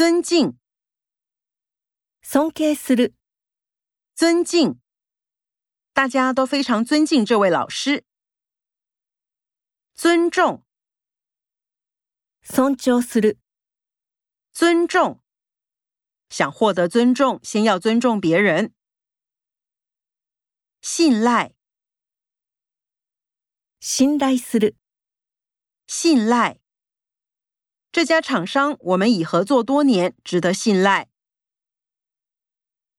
尊敬，尊敬する、尊敬，大家都非常尊敬这位老师。尊重，尊重する、尊重，想获得尊重，先要尊重别人。信赖，信頼する、信赖， 这家厂商我们已合作多年，值得信赖。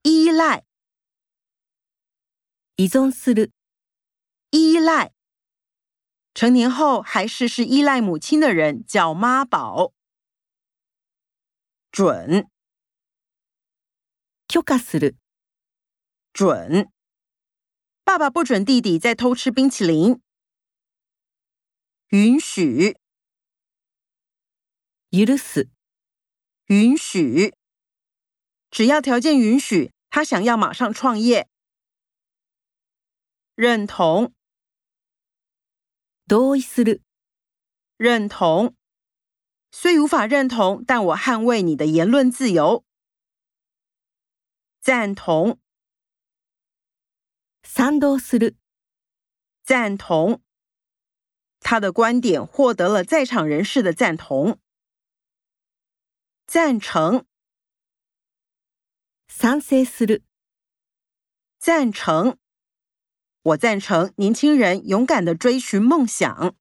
依赖，依存する、依赖，成年后还事事依赖母亲的人叫妈宝。准，許可する、准，爸爸不准弟弟再偷吃冰淇淋。允许， 許す、允许，只要条件允许，他想要马上创业。认同，同意する、认同，虽无法认同，但我捍卫你的言论自由。赞同，賛同する、赞同，他的观点获得了在场人士的赞同。 赞成，賛成する、赞成，我赞成。年轻人勇敢的追寻梦想。